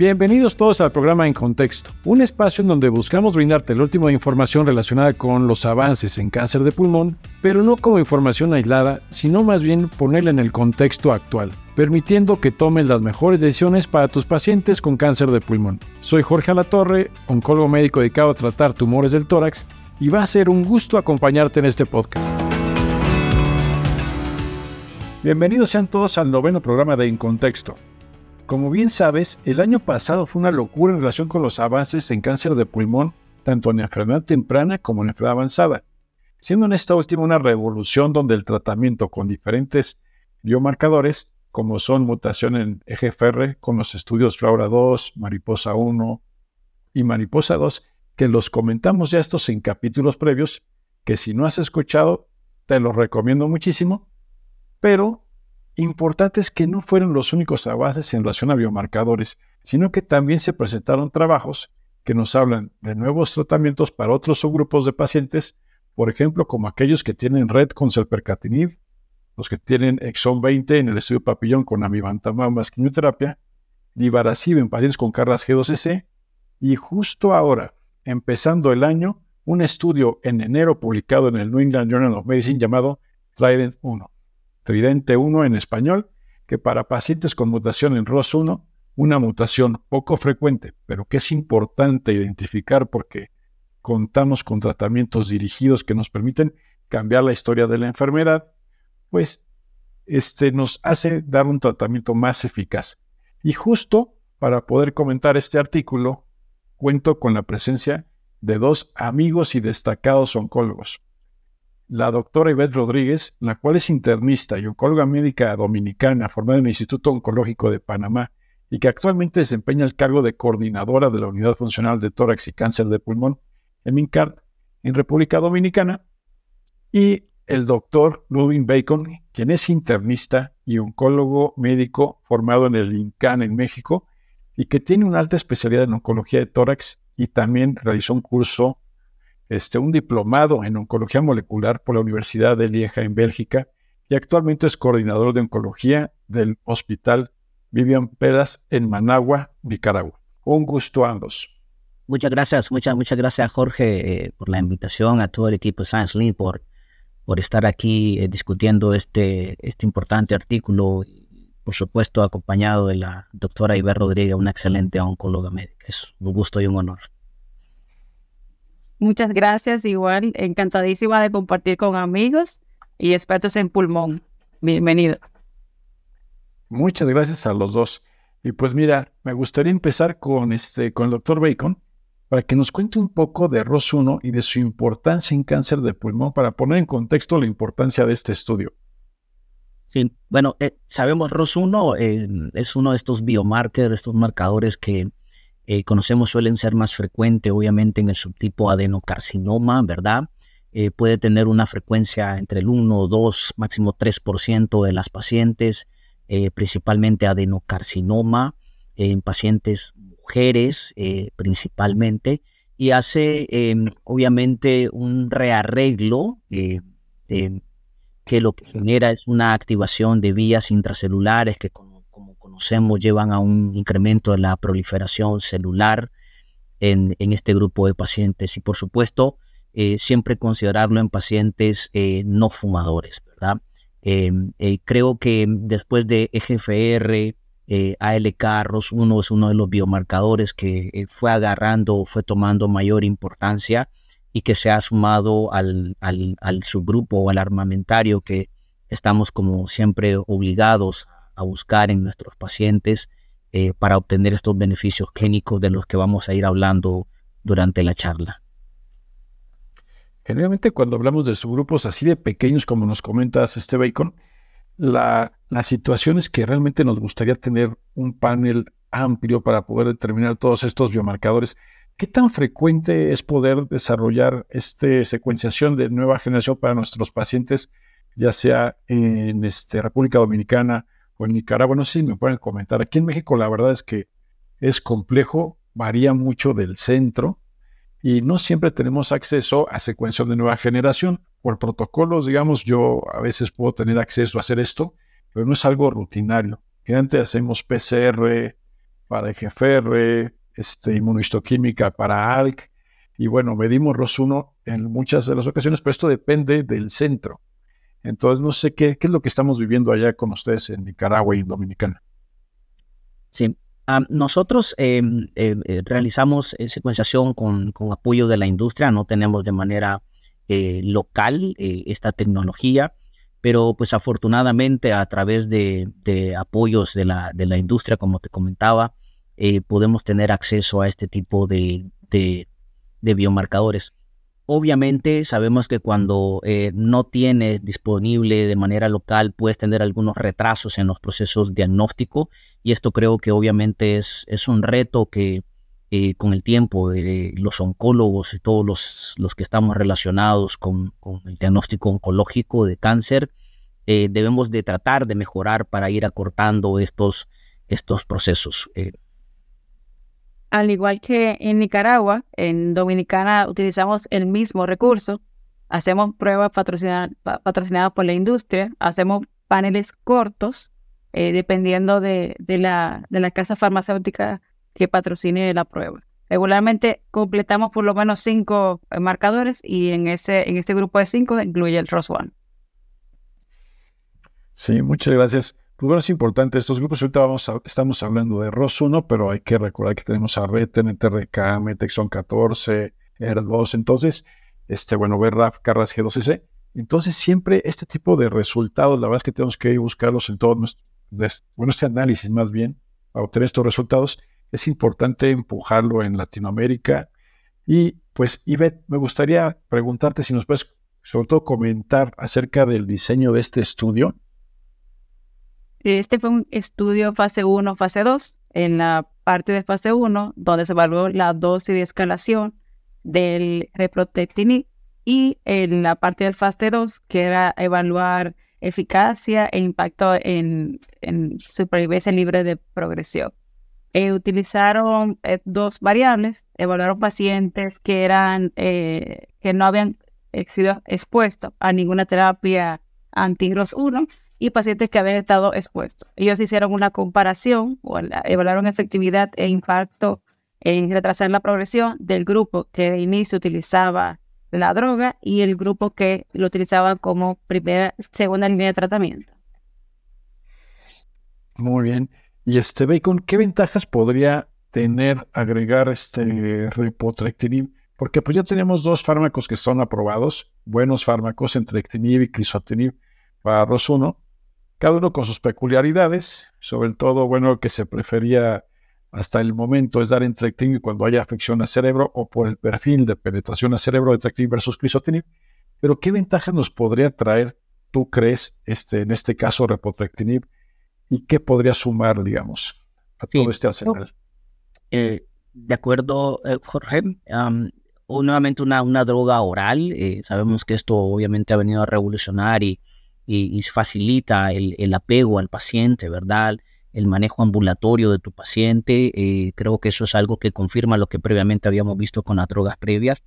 Bienvenidos todos al programa En Contexto, un espacio en donde buscamos brindarte la última información relacionada con los avances en cáncer de pulmón, pero no como información aislada, sino más bien ponerla en el contexto actual, permitiendo que tomes las mejores decisiones para tus pacientes con cáncer de pulmón. Soy Jorge Alatorre, oncólogo médico dedicado a tratar tumores del tórax, y va a ser un gusto acompañarte en este podcast. Bienvenidos sean todos al noveno programa de En Contexto como bien sabes, el año pasado fue una locura en relación con los avances en cáncer de pulmón, tanto en enfermedad temprana como en enfermedad avanzada, siendo en esta última una revolución donde el tratamiento con diferentes biomarcadores, como son mutación en EGFR con los estudios Flora 2, Mariposa 1 y Mariposa 2, que los comentamos ya estos en capítulos previos, que si no has escuchado, te los recomiendo muchísimo, pero Importante es que no fueron los únicos avances en relación a biomarcadores, sino que también se presentaron trabajos que nos hablan de nuevos tratamientos para otros subgrupos de pacientes, por ejemplo, como aquellos que tienen red con selpercatinib, los que tienen exon 20 en el estudio papillón con amivantamab más quimioterapia, divarasib en pacientes con carras G2S, y justo ahora, empezando el año, un estudio en enero publicado en el New England Journal of Medicine llamado Trident 1. Tridente 1 en español, que para pacientes con mutación en ROS1, una mutación poco frecuente, pero que es importante identificar porque contamos con tratamientos dirigidos que nos permiten cambiar la historia de la enfermedad, pues este nos hace dar un tratamiento más eficaz. Y justo para poder comentar este artículo, cuento con la presencia de dos amigos y destacados oncólogos la doctora Ivette Rodríguez, la cual es internista y oncóloga médica dominicana formada en el Instituto Oncológico de Panamá y que actualmente desempeña el cargo de coordinadora de la Unidad Funcional de Tórax y Cáncer de Pulmón en MINCART en República Dominicana, y el doctor Ludwig Bacon, quien es internista y oncólogo médico formado en el INCAN en México y que tiene una alta especialidad en oncología de tórax y también realizó un curso este, un diplomado en oncología molecular por la Universidad de Lieja en Bélgica y actualmente es coordinador de oncología del Hospital Vivian Peras en Managua, Nicaragua. Un gusto a ambos. Muchas gracias, muchas, muchas gracias Jorge eh, por la invitación, a todo el equipo de Science Link por, por estar aquí eh, discutiendo este, este importante artículo, por supuesto acompañado de la doctora Iber Rodríguez, una excelente oncóloga médica. Es un gusto y un honor. Muchas gracias, igual encantadísima de compartir con amigos y expertos en pulmón. Bienvenidos. Muchas gracias a los dos. Y pues mira, me gustaría empezar con, este, con el doctor Bacon para que nos cuente un poco de ROS1 y de su importancia en cáncer de pulmón para poner en contexto la importancia de este estudio. Sí, bueno, eh, sabemos ROS1 eh, es uno de estos biomarkers, estos marcadores que eh, conocemos suelen ser más frecuentes, obviamente, en el subtipo adenocarcinoma, ¿verdad? Eh, puede tener una frecuencia entre el 1, 2, máximo 3% de las pacientes, eh, principalmente adenocarcinoma, en pacientes mujeres principalmente, y hace em, obviamente un rearreglo que lo que genera es una activación de vías intracelulares que con llevan a un incremento de la proliferación celular en, este grupo de pacientes y por supuesto eh, siempre considerarlo en pacientes eh, no fumadores, ¿verdad? Em, eh, creo que después de EGFR, ALK, ROS1 es uno de los biomarcadores que fue agarrando, fue tomando mayor importancia y que se ha sumado al, al, subgrupo o al armamentario que estamos como siempre obligados a a buscar en nuestros pacientes eh, para obtener estos beneficios clínicos de los que vamos a ir hablando durante la charla. Generalmente cuando hablamos de subgrupos así de pequeños como nos comentas, este Bacon, la, la situación es que realmente nos gustaría tener un panel amplio para poder determinar todos estos biomarcadores. ¿Qué tan frecuente es poder desarrollar esta secuenciación de nueva generación para nuestros pacientes, ya sea en este, República Dominicana o en Nicaragua, no si me pueden comentar. Aquí en México la verdad es que es complejo, varía mucho del centro y no siempre tenemos acceso a secuenciación de nueva generación. Por protocolos, digamos, yo a veces puedo tener acceso a hacer esto, pero no es algo rutinario. Antes hacemos PCR, para EGFR, este, inmunohistoquímica para ALK, y bueno, medimos ROS1 en muchas de las ocasiones, pero esto depende del centro. Entonces, no sé qué, qué es lo que estamos viviendo allá con ustedes en Nicaragua y Dominicana. Sí, nosotros em, em, eh, realizamos eh, secuenciación con, apoyo de la industria, no tenemos de manera eh, local esta tecnología, pero pues afortunadamente a través de, apoyos de la, de la, industria, como te comentaba, podemos tener acceso a este tipo de biomarcadores. Obviamente sabemos que cuando eh, no tienes disponible de manera local puedes tener algunos retrasos en los procesos diagnósticos y esto creo que obviamente es, es un reto que eh, con el tiempo eh, los oncólogos y todos los, los que estamos relacionados con, con, el diagnóstico oncológico de cáncer debemos de tratar de mejorar para ir acortando estos, estos procesos al igual que en Nicaragua, en Dominicana utilizamos el mismo recurso. Hacemos pruebas patrocinadas, por la industria, hacemos paneles cortos, eh, dependiendo de, la, de la casa farmacéutica que patrocine la prueba. Regularmente completamos por lo menos cinco marcadores y en, ese, en este grupo de cinco incluye el ROS1. Sí, muchas gracias. Pues bueno, es importante estos grupos. Ahorita vamos estamos hablando de ROS1, pero hay que recordar que tenemos a RETEN, TRK, Metexon 14, ER2. Entonces, este, bueno, BRAF, Carras G2C. Entonces, siempre este tipo de resultados, la verdad es que tenemos que buscarlos en todo nuestro, bueno, este análisis más bien, para obtener estos resultados. Es importante empujarlo en Latinoamérica. Y pues, Ivette, me gustaría preguntarte si nos puedes, sobre todo, comentar acerca del diseño de este estudio este fue un estudio fase 1, fase 2. En la parte de fase 1, donde se evaluó la dosis de escalación del reprotectinib y en la parte del fase 2, que era evaluar eficacia e impacto en, supervivencia libre de progresión. Eh, utilizaron eh, dos variables, evaluaron pacientes que eran eh, que no habían sido expuestos a ninguna terapia anti-ROS1 y pacientes que habían estado expuestos. Ellos hicieron una comparación o evaluaron efectividad e impacto en retrasar la progresión del grupo que de inicio utilizaba la droga y el grupo que lo utilizaba como primera, segunda línea de tratamiento. Muy bien. Y este Bacon, ¿qué ventajas podría tener agregar este repotrectinib? Porque pues ya tenemos dos fármacos que son aprobados, buenos fármacos, entrectinib y crisotinib para ROS1, cada uno con sus peculiaridades, sobre todo, bueno, que se prefería hasta el momento es dar entrectinib cuando haya afección al cerebro o por el perfil de penetración al cerebro de entrectinib versus crisotinib. Pero ¿qué ventajas nos podría traer, tú crees, este, en este caso, repotrectinib y qué podría sumar, digamos, a todo este arsenal? Eh, de acuerdo, eh, Jorge, nuevamente una, una droga oral, eh, sabemos que esto obviamente ha venido a revolucionar y y, facilita el, apego al paciente, ¿verdad? El manejo ambulatorio de tu paciente. Eh, creo que eso es algo que confirma lo que previamente habíamos visto con las drogas previas.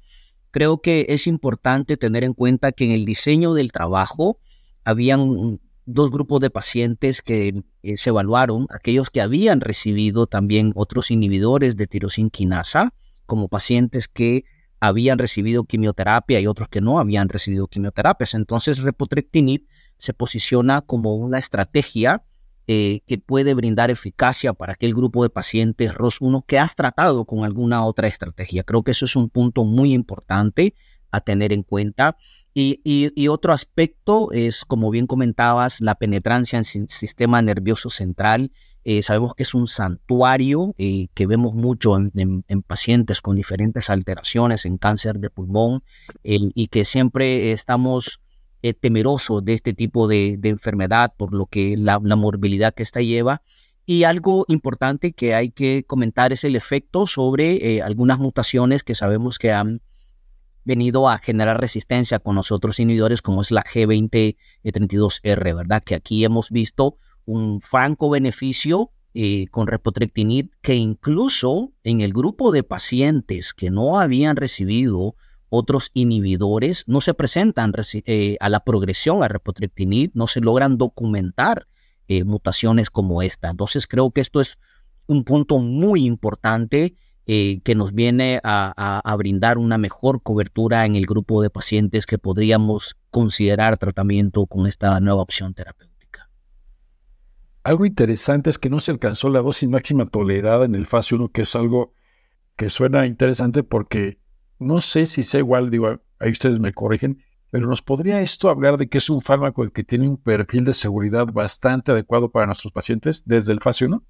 Creo que es importante tener en cuenta que en el diseño del trabajo habían dos grupos de pacientes que eh, se evaluaron, aquellos que habían recibido también otros inhibidores de tirosinquinasa, como pacientes que habían recibido quimioterapia y otros que no habían recibido quimioterapias. Entonces, repotrectinib se posiciona como una estrategia eh, que puede brindar eficacia para aquel grupo de pacientes ROS1 que has tratado con alguna otra estrategia. Creo que eso es un punto muy importante a tener en cuenta. Y, otro aspecto es, como bien comentabas, la penetrancia en el sistema nervioso central. Eh, sabemos que es un santuario eh, que vemos mucho en, pacientes con diferentes alteraciones en cáncer de pulmón y que siempre estamos eh, temeroso de este tipo de, enfermedad por lo que la, morbilidad que esta lleva. Y algo importante que hay que comentar es el efecto sobre eh, algunas mutaciones que sabemos que han venido a generar resistencia con los otros inhibidores como es la G2032R, ¿verdad? Que aquí hemos visto un franco beneficio eh, con repotrectinib que incluso en el grupo de pacientes que no habían recibido otros inhibidores no se presentan eh, a la progresión a repotrectinib, no se logran documentar eh, mutaciones como esta. Entonces creo que esto es un punto muy importante eh, que nos viene a, brindar una mejor cobertura en el grupo de pacientes que podríamos considerar tratamiento con esta nueva opción terapéutica. Algo interesante es que no se alcanzó la dosis máxima tolerada en el fase 1, que es algo que suena interesante porque no sé si sea igual, digo, ahí ustedes me corrigen, pero ¿nos podría esto hablar de que es un fármaco que tiene un perfil de seguridad bastante adecuado para nuestros pacientes desde el fase 1?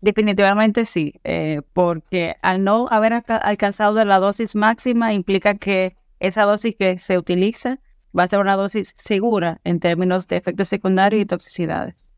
Definitivamente sí, eh, porque al no haber alcanzado la dosis máxima implica que esa dosis que se utiliza va a ser una dosis segura en términos de efectos secundarios y toxicidades.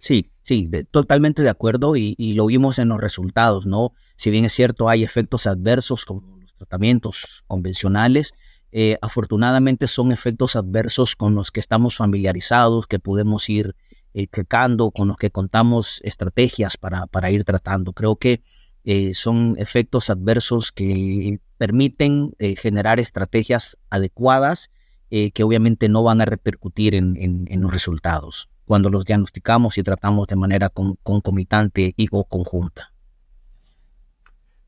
Sí, sí, totalmente de acuerdo y, lo vimos en los resultados, ¿no? Si bien es cierto, hay efectos adversos como los tratamientos convencionales, eh, afortunadamente son efectos adversos con los que estamos familiarizados, que podemos ir eh, checando, con los que contamos estrategias para, para ir tratando. Creo que eh, son efectos adversos que permiten eh, generar estrategias adecuadas que obviamente no van a repercutir en, en, los resultados cuando los diagnosticamos y tratamos de manera concomitante y o conjunta.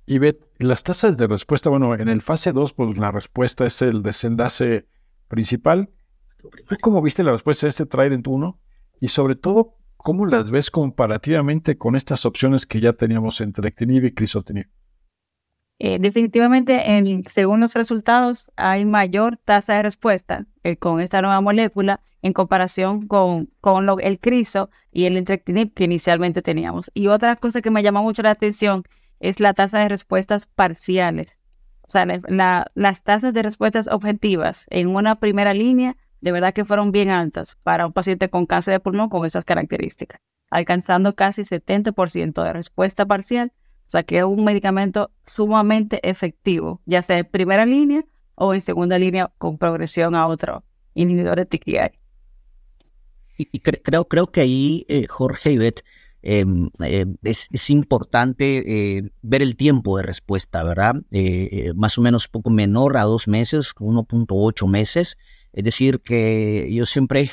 Y ve, las tasas de respuesta, bueno, en el fase 2, pues la respuesta es el desenlace principal. cómo viste la respuesta de este Trident 1? Y sobre todo, ¿cómo las ves comparativamente con estas opciones que ya teníamos entre ectinib y crisotinib? Eh, definitivamente, en, según los resultados, hay mayor tasa de respuesta eh, con esta nueva molécula en comparación con, con lo, el criso y el entrectinib que inicialmente teníamos. Y otra cosa que me llama mucho la atención es la tasa de respuestas parciales. O sea, las tasas de respuestas objetivas en una primera línea de verdad que fueron bien altas para un paciente con cáncer de pulmón con esas características, alcanzando casi 70% de respuesta parcial. O sea que es un medicamento sumamente efectivo, ya sea en primera línea o en segunda línea con progresión a otro inhibidor de TKI. Y, creo, creo que ahí, eh, Jorge y em, eh, es, importante eh, ver el tiempo de respuesta, ¿verdad? más o menos poco menor a dos meses, 1.8 meses. Es decir, que yo siempre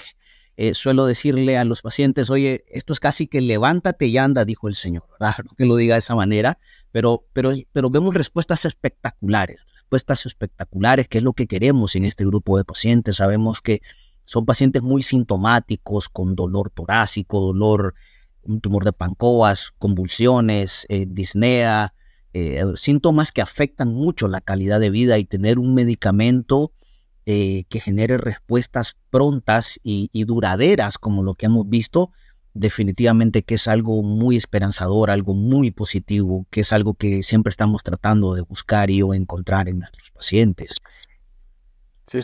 suelo decirle a los pacientes, oye, esto es casi que levántate y anda, dijo el Señor, ¿verdad? No que lo diga de esa manera, pero, pero, pero vemos respuestas espectaculares, respuestas espectaculares, que es lo que queremos en este grupo de pacientes. Sabemos que son pacientes muy sintomáticos, con dolor torácico, dolor, un tumor de pancoas, convulsiones, eh, disnea, eh, síntomas que afectan mucho la calidad de vida y tener un medicamento eh, que genere respuestas prontas y, duraderas como lo que hemos visto, definitivamente que es algo muy esperanzador, algo muy positivo, que es algo que siempre estamos tratando de buscar y o encontrar en nuestros pacientes.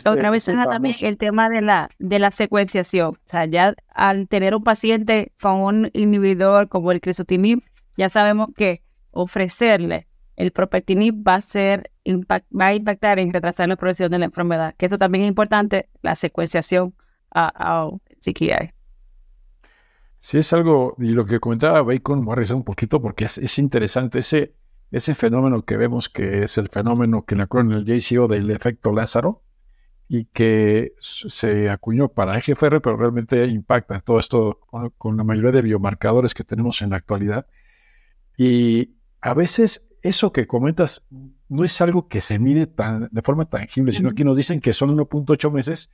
Otra vez también el tema de la, de la secuenciación. O sea, ya al tener un paciente con un inhibidor como el crisotinib, ya sabemos que ofrecerle el propertinib va a ser va a impactar en retrasar la progresión de la enfermedad, que eso también es importante, la secuenciación a, a CKI. Sí, es algo, y lo que comentaba Bacon, voy a revisar un poquito porque es, interesante ese, ese fenómeno que vemos que es el fenómeno que la en el JCO del efecto Lázaro y que se acuñó para EGFR, pero realmente impacta todo esto con, con la mayoría de biomarcadores que tenemos en la actualidad. Y a veces eso que comentas no es algo que se mide tan, de forma tangible, sino que nos dicen que son 1.8 meses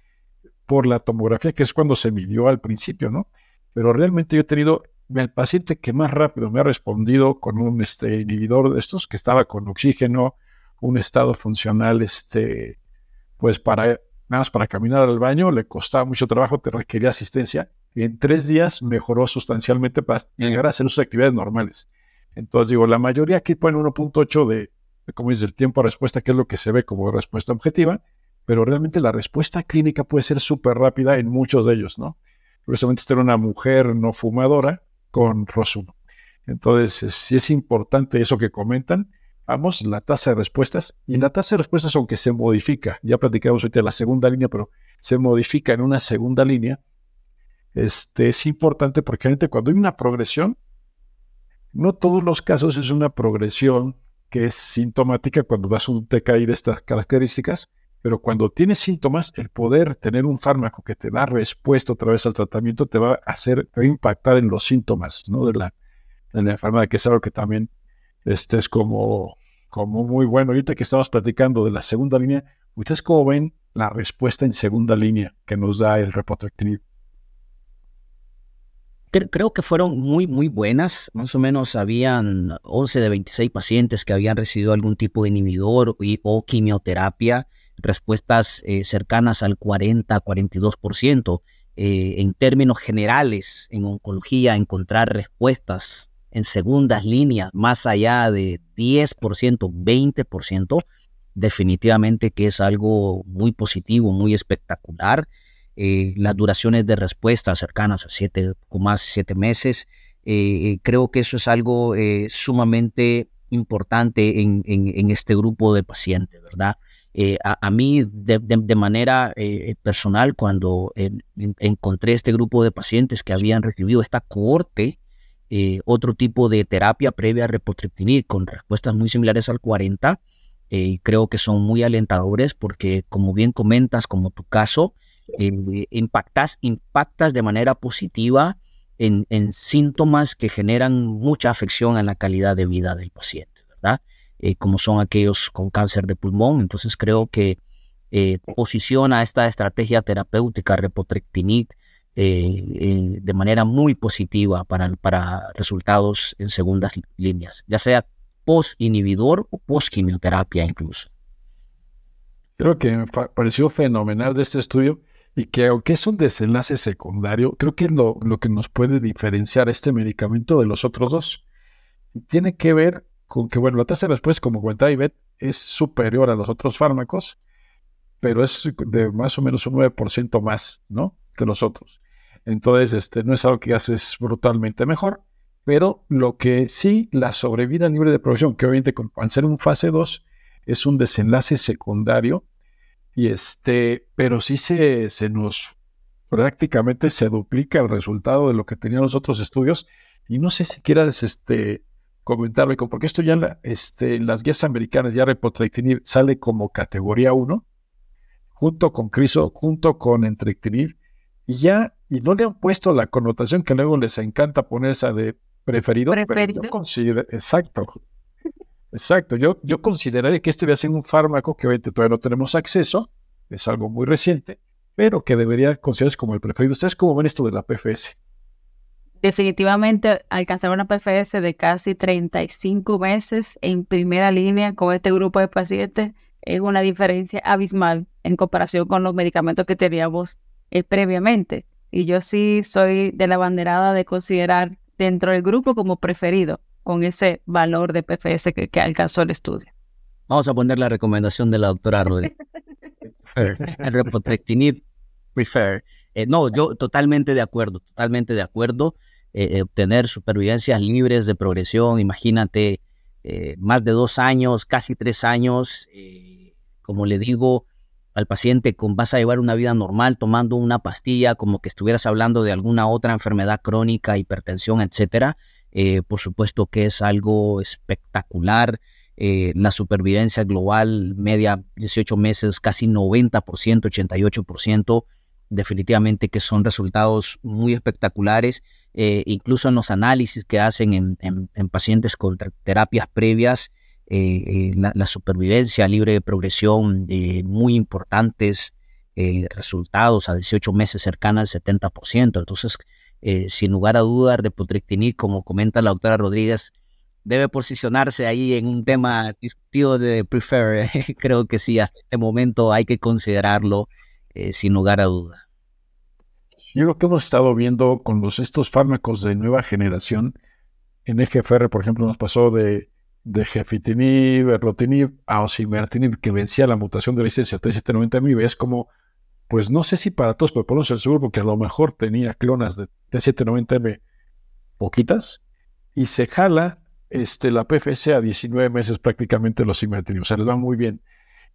por la tomografía, que es cuando se midió al principio, ¿no? Pero realmente yo he tenido el paciente que más rápido me ha respondido con un este, inhibidor de estos, que estaba con oxígeno, un estado funcional, este, pues para nada más para caminar al baño, le costaba mucho trabajo, te requería asistencia, en tres días mejoró sustancialmente para llegar a hacer sus actividades normales. Entonces digo, la mayoría aquí pone 1.8 de, de, como dice, el tiempo a respuesta, que es lo que se ve como respuesta objetiva, pero realmente la respuesta clínica puede ser súper rápida en muchos de ellos, ¿no? Precisamente esta era una mujer no fumadora con ROS1. Entonces, sí es importante eso que comentan. Vamos, la tasa de respuestas. Y la tasa de respuestas, aunque se modifica, ya platicamos ahorita de la segunda línea, pero se modifica en una segunda línea, este, es importante porque cuando hay una progresión, no todos los casos es una progresión que es sintomática cuando das un TKI de estas características, pero cuando tienes síntomas, el poder tener un fármaco que te da respuesta otra vez al tratamiento te va a hacer, te va a impactar en los síntomas ¿no? de, la, en la enfermedad, que es algo que también este, es como, como muy bueno. Ahorita que estamos platicando de la segunda línea, ¿ustedes cómo ven la respuesta en segunda línea que nos da el repotrectinib? Creo que fueron muy, muy buenas. Más o menos habían 11 de 26 pacientes que habían recibido algún tipo de inhibidor o quimioterapia, respuestas eh, cercanas al 40-42%. Eh, en términos generales, en oncología, encontrar respuestas en segundas líneas más allá de 10%, 20%, definitivamente que es algo muy positivo, muy espectacular. Eh, las duraciones de respuesta cercanas a 7,7 meses. Eh, creo que eso es algo eh, sumamente importante en, este grupo de pacientes, ¿verdad? A, mí, de, manera personal, cuando encontré este grupo de pacientes que habían recibido esta cohorte, otro tipo de terapia previa a repotriptinib con respuestas muy similares al 40, creo que son muy alentadores porque, como bien comentas, como tu caso, eh, impactas, impactas de manera positiva en, síntomas que generan mucha afección a la calidad de vida del paciente, ¿verdad? Eh, como son aquellos con cáncer de pulmón. Entonces creo que eh, posiciona esta estrategia terapéutica de manera muy positiva para, para resultados en segundas líneas, ya sea post-inhibidor o post-quimioterapia incluso. Creo que me pareció fenomenal de este estudio y que aunque es un desenlace secundario, creo que es lo, que nos puede diferenciar este medicamento de los otros dos. tiene que ver con que, bueno, la tasa de respuesta, como cuenta Ivette, es superior a los otros fármacos, pero es de más o menos un 9% más, ¿no? Que los otros. Entonces, este, no es algo que haces brutalmente mejor, pero lo que sí, la sobrevida libre de progresión, que obviamente al ser un fase 2, es un desenlace secundario y este, pero sí se, se nos prácticamente se duplica el resultado de lo que tenían los otros estudios. Y no sé si quieras este, comentarme, porque esto ya en este, las guías americanas, ya repotrectinib sale como categoría 1, junto con criso, junto con entrectinib, y ya, y no le han puesto la connotación que luego les encanta poner esa de preferido. Preferido. exacto. Exacto, yo, yo consideraría que este debe ser un fármaco que obviamente todavía no tenemos acceso, es algo muy reciente, pero que debería considerarse como el preferido. ¿Ustedes cómo ven esto de la PFS? Definitivamente alcanzar una PFS de casi 35 meses en primera línea con este grupo de pacientes es una diferencia abismal en comparación con los medicamentos que teníamos eh, previamente. Y yo sí soy de la banderada de considerar dentro del grupo como preferido con ese valor de PFS que, alcanzó el estudio. Vamos a poner la recomendación de la doctora Rodríguez. el repotrectinib prefer. Eh, no, yo totalmente de acuerdo, totalmente de acuerdo. Eh, eh, obtener supervivencias libres de progresión, imagínate, más de dos años, casi tres años, como le digo al paciente, con, vas a llevar una vida normal tomando una pastilla, como que estuvieras hablando de alguna otra enfermedad crónica, hipertensión, etcétera. Eh, por supuesto que es algo espectacular. Eh, la supervivencia global media 18 meses, casi 90%, 88%, definitivamente que son resultados muy espectaculares. Eh, incluso en los análisis que hacen en, pacientes con terapias previas, la, supervivencia libre de progresión, muy importantes resultados a 18 meses cercana al 70%. Entonces, eh, sin lugar a dudas, repotrectinib, como comenta la doctora Rodríguez, debe posicionarse ahí en un tema discutido de prefer. Creo que sí, hasta este momento hay que considerarlo eh, sin lugar a duda. Yo creo que hemos estado viendo con los, estos fármacos de nueva generación, en EGFR, por ejemplo, nos pasó de, de gefitinib, erlotinib a osimertinib, que vencía la mutación de licencia 3790 y es como pues no sé si para todos, pero por lo el porque a lo mejor tenía clonas de T790M poquitas, y se jala este, la PFS a 19 meses prácticamente los imertinib, o sea, les va muy bien.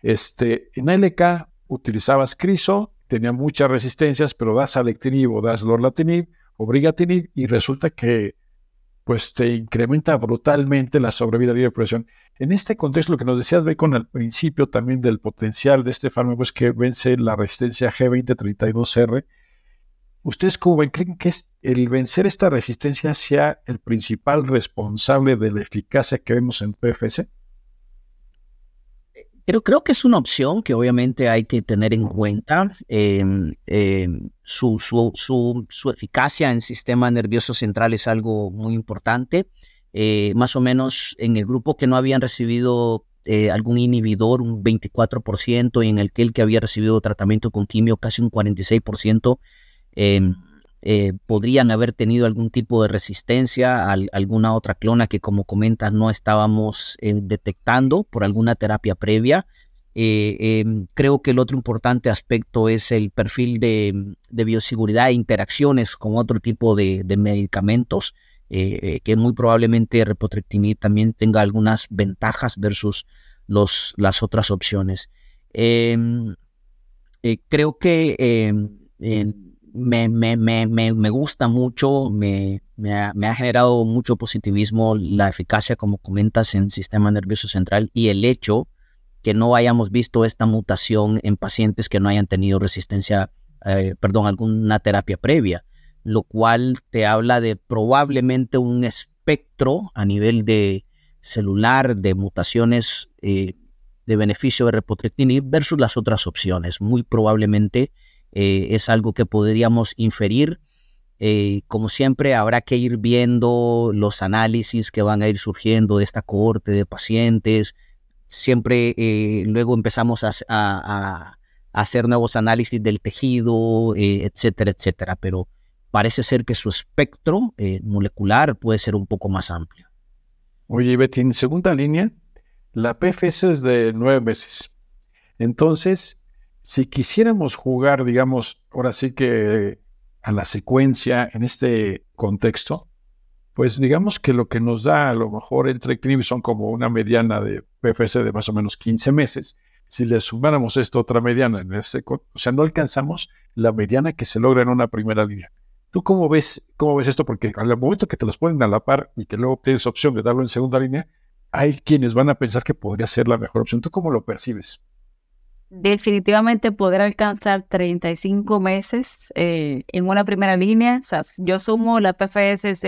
Este, en ALK utilizabas criso, tenía muchas resistencias, pero das alectinib o das lorlatinib o brigatinib, y resulta que pues te incrementa brutalmente la sobrevida de presión. En este contexto, lo que nos decías, con al principio también del potencial de este fármaco es que vence la resistencia G2032R. ¿Ustedes cómo ven? ¿Creen que es el vencer esta resistencia sea el principal responsable de la eficacia que vemos en PFS? Pero creo que es una opción que obviamente hay que tener en cuenta. Em, em, su, su, eficacia en sistema nervioso central es algo muy importante. Eh, más o menos en el grupo que no habían recibido eh, algún inhibidor, un 24%, y en el que el que había recibido tratamiento con quimio, casi un 46%, em, eh, podrían haber tenido algún tipo de resistencia a, alguna otra clona que, como comentas, no estábamos detectando por alguna terapia previa. Eh, em, creo que el otro importante aspecto es el perfil de, bioseguridad e interacciones con otro tipo de, medicamentos, que muy probablemente repotrectinib también tenga algunas ventajas versus los, las otras opciones. Em, creo que em, me, me, me, me, gusta mucho, me, ha, me, ha, generado mucho positivismo la eficacia, como comentas, en sistema nervioso central y el hecho que no hayamos visto esta mutación en pacientes que no hayan tenido resistencia, eh, perdón, alguna terapia previa, lo cual te habla de probablemente un espectro a nivel de celular de mutaciones eh, de beneficio de repotrectinib versus las otras opciones. Muy probablemente eh, es algo que podríamos inferir. Como siempre, habrá que ir viendo los análisis que van a ir surgiendo de esta cohorte de pacientes. Siempre eh, luego empezamos a, hacer nuevos análisis del tejido, etcétera, etcétera. Pero parece ser que su espectro molecular puede ser un poco más amplio. Oye, Betty, en segunda línea, la PFS es de nueve meses. Entonces, si quisiéramos jugar, digamos, ahora sí que a la secuencia en este contexto, pues digamos que lo que nos da a lo mejor entre CNIB son como una mediana de PFS de más o menos 15 meses. Si le sumáramos esta otra mediana, en ese, o sea, no alcanzamos la mediana que se logra en una primera línea. ¿Tú cómo ves, cómo ves esto? Porque al momento que te los ponen a la par y que luego tienes opción de darlo en segunda línea, hay quienes van a pensar que podría ser la mejor opción. ¿Tú cómo lo percibes? definitivamente poder alcanzar 35 meses eh, en una primera línea. O sea, yo sumo la PFS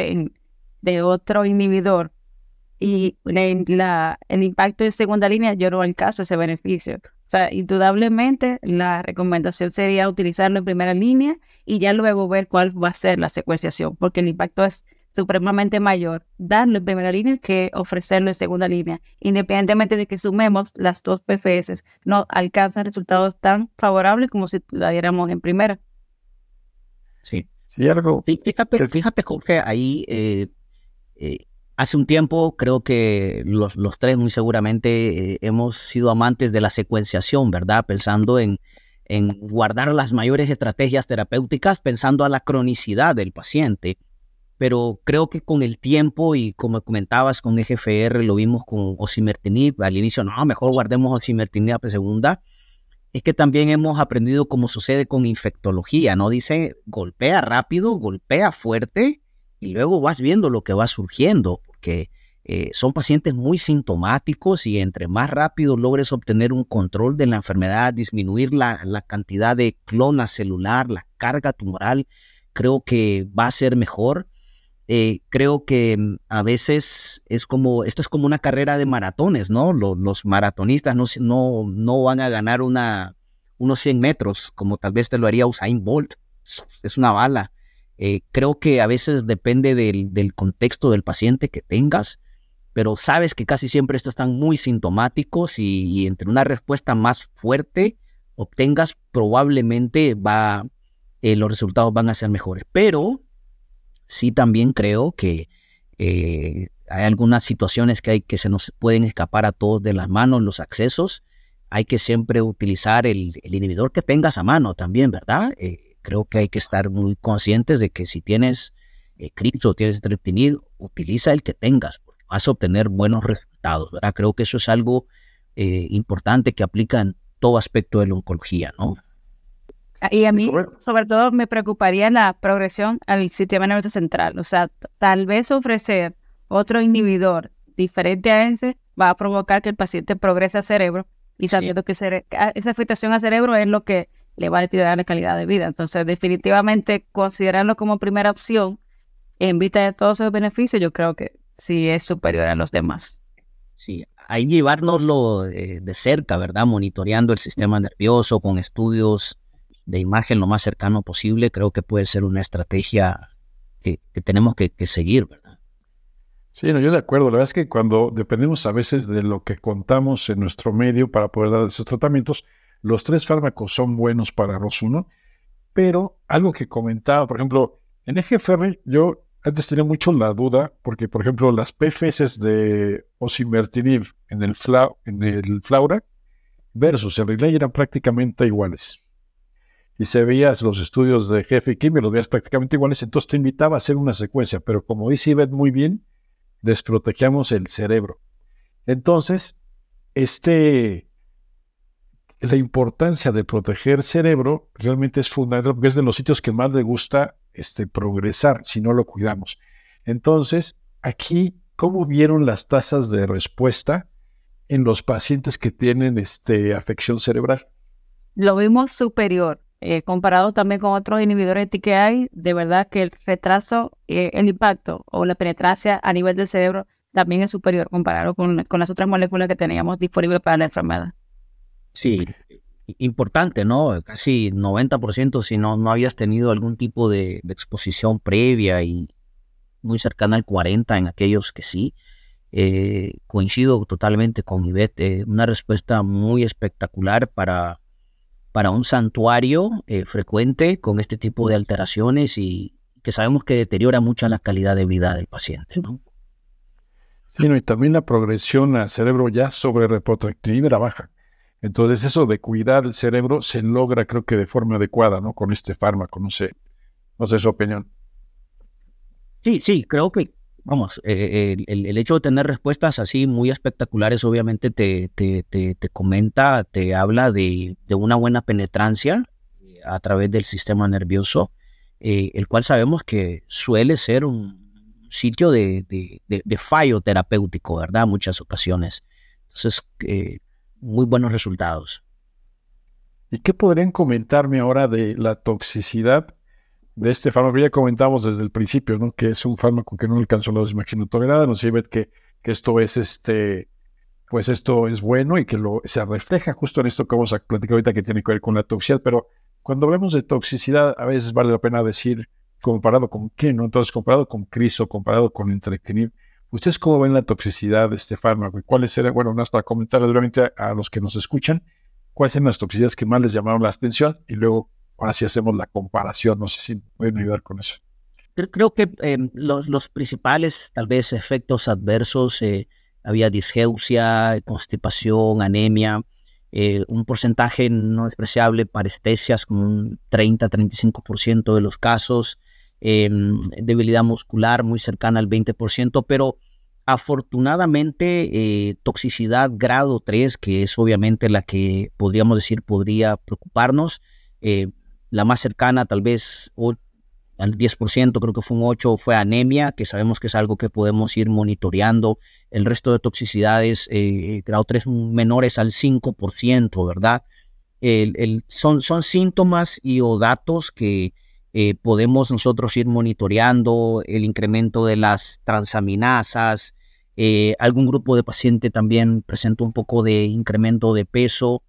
de otro inhibidor y la, el impacto en segunda línea, yo no alcanzo ese beneficio. O sea, indudablemente la recomendación sería utilizarlo en primera línea y ya luego ver cuál va a ser la secuenciación, porque el impacto es supremamente mayor darlo en primera línea que ofrecerlo en segunda línea. Independientemente de que sumemos las dos PFS, no alcanzan resultados tan favorables como si la diéramos en primera. Sí. Fíjate, fíjate, Jorge, ahí eh, eh, hace un tiempo creo que los, tres muy seguramente eh, hemos sido amantes de la secuenciación, ¿verdad? Pensando en, en guardar las mayores estrategias terapéuticas, pensando a la cronicidad del paciente pero creo que con el tiempo y como comentabas con EGFR, lo vimos con osimertinib, al inicio, no, mejor guardemos osimertinib a segunda, es que también hemos aprendido como sucede con infectología, ¿no? Dice, golpea rápido, golpea fuerte y luego vas viendo lo que va surgiendo, porque eh, son pacientes muy sintomáticos y entre más rápido logres obtener un control de la enfermedad, disminuir la, la cantidad de clona celular, la carga tumoral, creo que va a ser mejor. Eh, creo que mm, a veces es como, esto es como una carrera de maratones, ¿no? Los, maratonistas no, no, no, van a ganar una, unos 100 metros, como tal vez te lo haría Usain Bolt. Es una bala. Eh, creo que a veces depende del, contexto del paciente que tengas, pero sabes que casi siempre estos están muy sintomáticos y, entre una respuesta más fuerte obtengas, probablemente va, eh, los resultados van a ser mejores. Pero sí también creo que eh, hay algunas situaciones que, hay, que se nos pueden escapar a todos de las manos, los accesos. Hay que siempre utilizar el, inhibidor que tengas a mano también, ¿verdad? Eh, creo que hay que estar muy conscientes de que si tienes eh, o tienes Treptinid, utiliza el que tengas, porque vas a obtener buenos resultados, ¿verdad? Creo que eso es algo eh, importante que aplica en todo aspecto de la oncología, ¿no? Y a mí, sobre todo, me preocuparía la progresión al sistema nervioso central. O sea, tal vez ofrecer otro inhibidor diferente a ese va a provocar que el paciente progrese al cerebro y sabiendo que esa afectación al cerebro es lo que le va a deteriorar la calidad de vida. Entonces, definitivamente, considerarlo como primera opción en vista de todos esos beneficios, yo creo que sí es superior a los demás. Sí, hay llevárnoslo de, de cerca, ¿verdad? Monitoreando el sistema nervioso con estudios de imagen lo más cercano posible, creo que puede ser una estrategia que, tenemos que, seguir, ¿verdad? Sí, no, yo de acuerdo. La verdad es que cuando dependemos a veces de lo que contamos en nuestro medio para poder dar esos tratamientos, los tres fármacos son buenos para los uno, pero algo que comentaba, por ejemplo, en EGFR yo antes tenía mucho la duda, porque por ejemplo las PFS de osimertinib en el, en el Flaura versus el Relay eran prácticamente iguales. Y se veías los estudios de jefe y química, los veías prácticamente iguales, entonces te invitaba a hacer una secuencia, pero como dice Ivette muy bien, desprotegíamos el cerebro. Entonces, este, la importancia de proteger cerebro realmente es fundamental porque es de los sitios que más le gusta este, progresar si no lo cuidamos. Entonces, aquí, ¿cómo vieron las tasas de respuesta en los pacientes que tienen este, afección cerebral? Lo vimos superior. Eh, comparado también con otros inhibidores de TKI, de verdad que el retraso, eh, el impacto o la penetrancia a nivel del cerebro también es superior comparado con, con las otras moléculas que teníamos disponibles para la enfermedad. Sí, importante, ¿no? Casi 90% si no, no habías tenido algún tipo de, exposición previa y muy cercana al 40% en aquellos que sí. Eh, coincido totalmente con Ivette, eh, una respuesta muy espectacular para, para un santuario eh, frecuente con este tipo de alteraciones y que sabemos que deteriora mucho la calidad de vida del paciente. ¿no? Sí, y también la progresión al cerebro ya sobre reprotractividad era baja. Entonces eso de cuidar el cerebro se logra creo que de forma adecuada, ¿no? Con este fármaco, no sé, no sé su opinión. Sí, sí, creo que, vamos, eh, el, hecho de tener respuestas así muy espectaculares obviamente te, te, te, comenta, te habla de, de, una buena penetrancia eh, a través del sistema nervioso, eh, el cual sabemos que suele ser un sitio de, de fallo terapéutico, ¿verdad? Muchas ocasiones. Entonces, muy buenos resultados. ¿Y qué podrían comentarme ahora de la toxicidad de este fármaco? Ya comentamos desde el principio, ¿no? Que es un fármaco que no alcanzó la dosis máxima tolerada. Nos sirve que, que esto es este, pues esto es bueno y que lo, se refleja justo en esto que vamos a platicar ahorita que tiene que ver con la toxicidad. Pero cuando hablamos de toxicidad, a veces vale la pena decir comparado con qué, ¿no? Entonces, comparado con criso, comparado con entrectinib, ¿Ustedes cómo ven la toxicidad de este fármaco? ¿Y cuáles eran, bueno, más para comentar duramente a, los que nos escuchan, cuáles eran las toxicidades que más les llamaron la atención? Y luego, ahora sí hacemos la comparación. No sé si pueden ayudar con eso. Creo que em, los, principales, tal vez, efectos adversos, eh, había disgeusia, constipación, anemia, eh, un porcentaje no despreciable parestesias, como un 30-35% de los casos, Em, debilidad muscular muy cercana al 20%, pero afortunadamente eh, toxicidad grado 3, que es obviamente la que podríamos decir podría preocuparnos, eh, la más cercana tal vez al 10%, creo que fue un 8, fue anemia, que sabemos que es algo que podemos ir monitoreando. El resto de toxicidades, eh, grado 3 menores al 5%, ¿verdad? El, son, son síntomas y o datos que eh, podemos nosotros ir monitoreando el incremento de las transaminasas. Eh, algún grupo de paciente también presenta un poco de incremento de peso,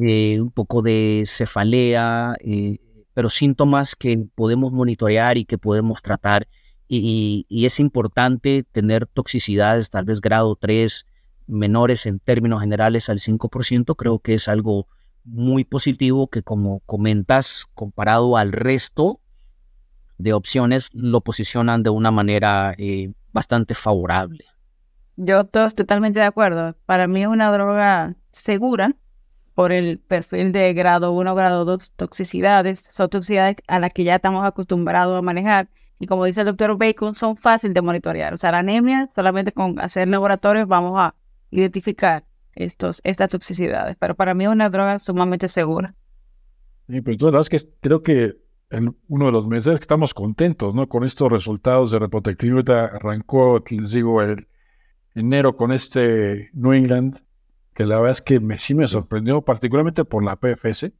eh, un poco de cefalea, pero síntomas que podemos monitorear y que podemos tratar. Y, y, es importante tener toxicidades, tal vez grado 3, menores en términos generales al 5%. Creo que es algo muy positivo que como comentas, comparado al resto de opciones, lo posicionan de una manera eh, bastante favorable. Yo estoy totalmente de acuerdo. Para mí es una droga segura por el perfil de grado 1, grado 2 toxicidades. Son toxicidades a las que ya estamos acostumbrados a manejar. Y como dice el doctor Bacon, son fáciles de monitorear. O sea, la anemia, solamente con hacer laboratorios vamos a identificar estos, estas toxicidades. Pero para mí es una droga sumamente segura. Sí, pero tú, la verdad es que creo que en uno de los meses que estamos contentos, ¿no? Con estos resultados de Reprotective. arrancó, les digo, el enero con este New England, que la verdad es que me, sí me sorprendió, particularmente por la PFS.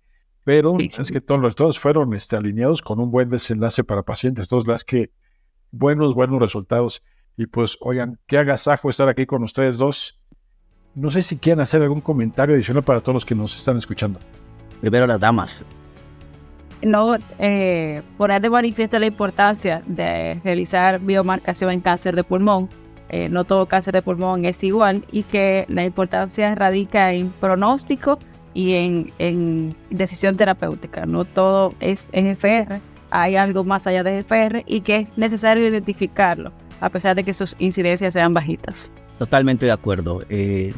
pero es que todos, todos fueron este, alineados con un buen desenlace para pacientes, todos las que buenos, buenos resultados. Y pues, oigan, qué agasajo estar aquí con ustedes dos. No sé si quieren hacer algún comentario adicional para todos los que nos están escuchando. Primero las damas. No, eh, poner de manifiesto la importancia de realizar biomarcación en cáncer de pulmón. Eh, no todo cáncer de pulmón es igual y que la importancia radica en pronóstico y en, decisión terapéutica. No todo es FR, hay algo más allá de FR y que es necesario identificarlo, a pesar de que sus incidencias sean bajitas. Totalmente de acuerdo. Eh,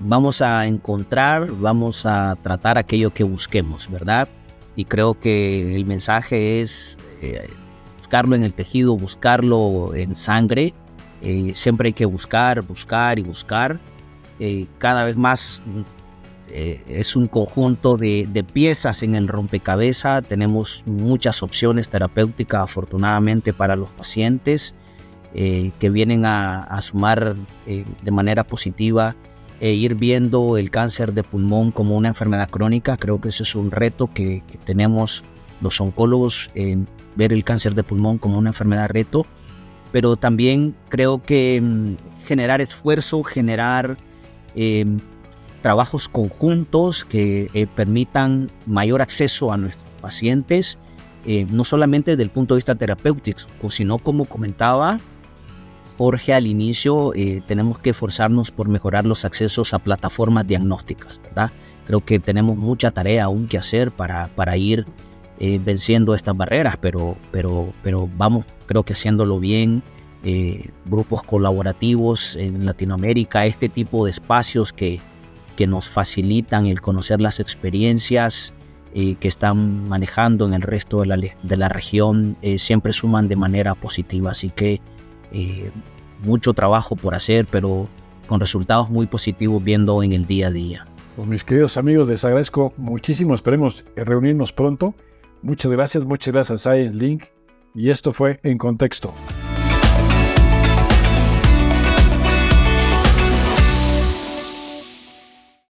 vamos a encontrar, vamos a tratar aquello que busquemos, ¿verdad? y creo que el mensaje es eh, buscarlo en el tejido, buscarlo en sangre. Eh, siempre hay que buscar, buscar y buscar. Eh, cada vez más es un conjunto de, piezas en el rompecabezas. Tenemos muchas opciones terapéuticas, afortunadamente, para los pacientes que vienen a, a sumar de manera positiva e ir viendo el cáncer de pulmón como una enfermedad crónica. Creo que ese es un reto que, tenemos los oncólogos en ver el cáncer de pulmón como una enfermedad reto, pero también creo que mm, generar esfuerzo, generar em, trabajos conjuntos que eh, permitan mayor acceso a nuestros pacientes, eh, no solamente desde el punto de vista terapéutico, sino como comentaba, Jorge al inicio, eh, tenemos que esforzarnos por mejorar los accesos a plataformas diagnósticas, ¿verdad? Creo que tenemos mucha tarea aún que hacer para, para ir eh, venciendo estas barreras, pero, pero, pero vamos, creo que haciéndolo bien. Eh, grupos colaborativos en Latinoamérica, este tipo de espacios que, que nos facilitan el conocer las experiencias que están manejando en el resto de la, de la región, siempre suman de manera positiva. Así que eh, mucho trabajo por hacer, pero con resultados muy positivos viendo en el día a día. Pues mis queridos amigos, les agradezco muchísimo, esperemos reunirnos pronto. Muchas gracias, muchas gracias Science Link y esto fue En Contexto.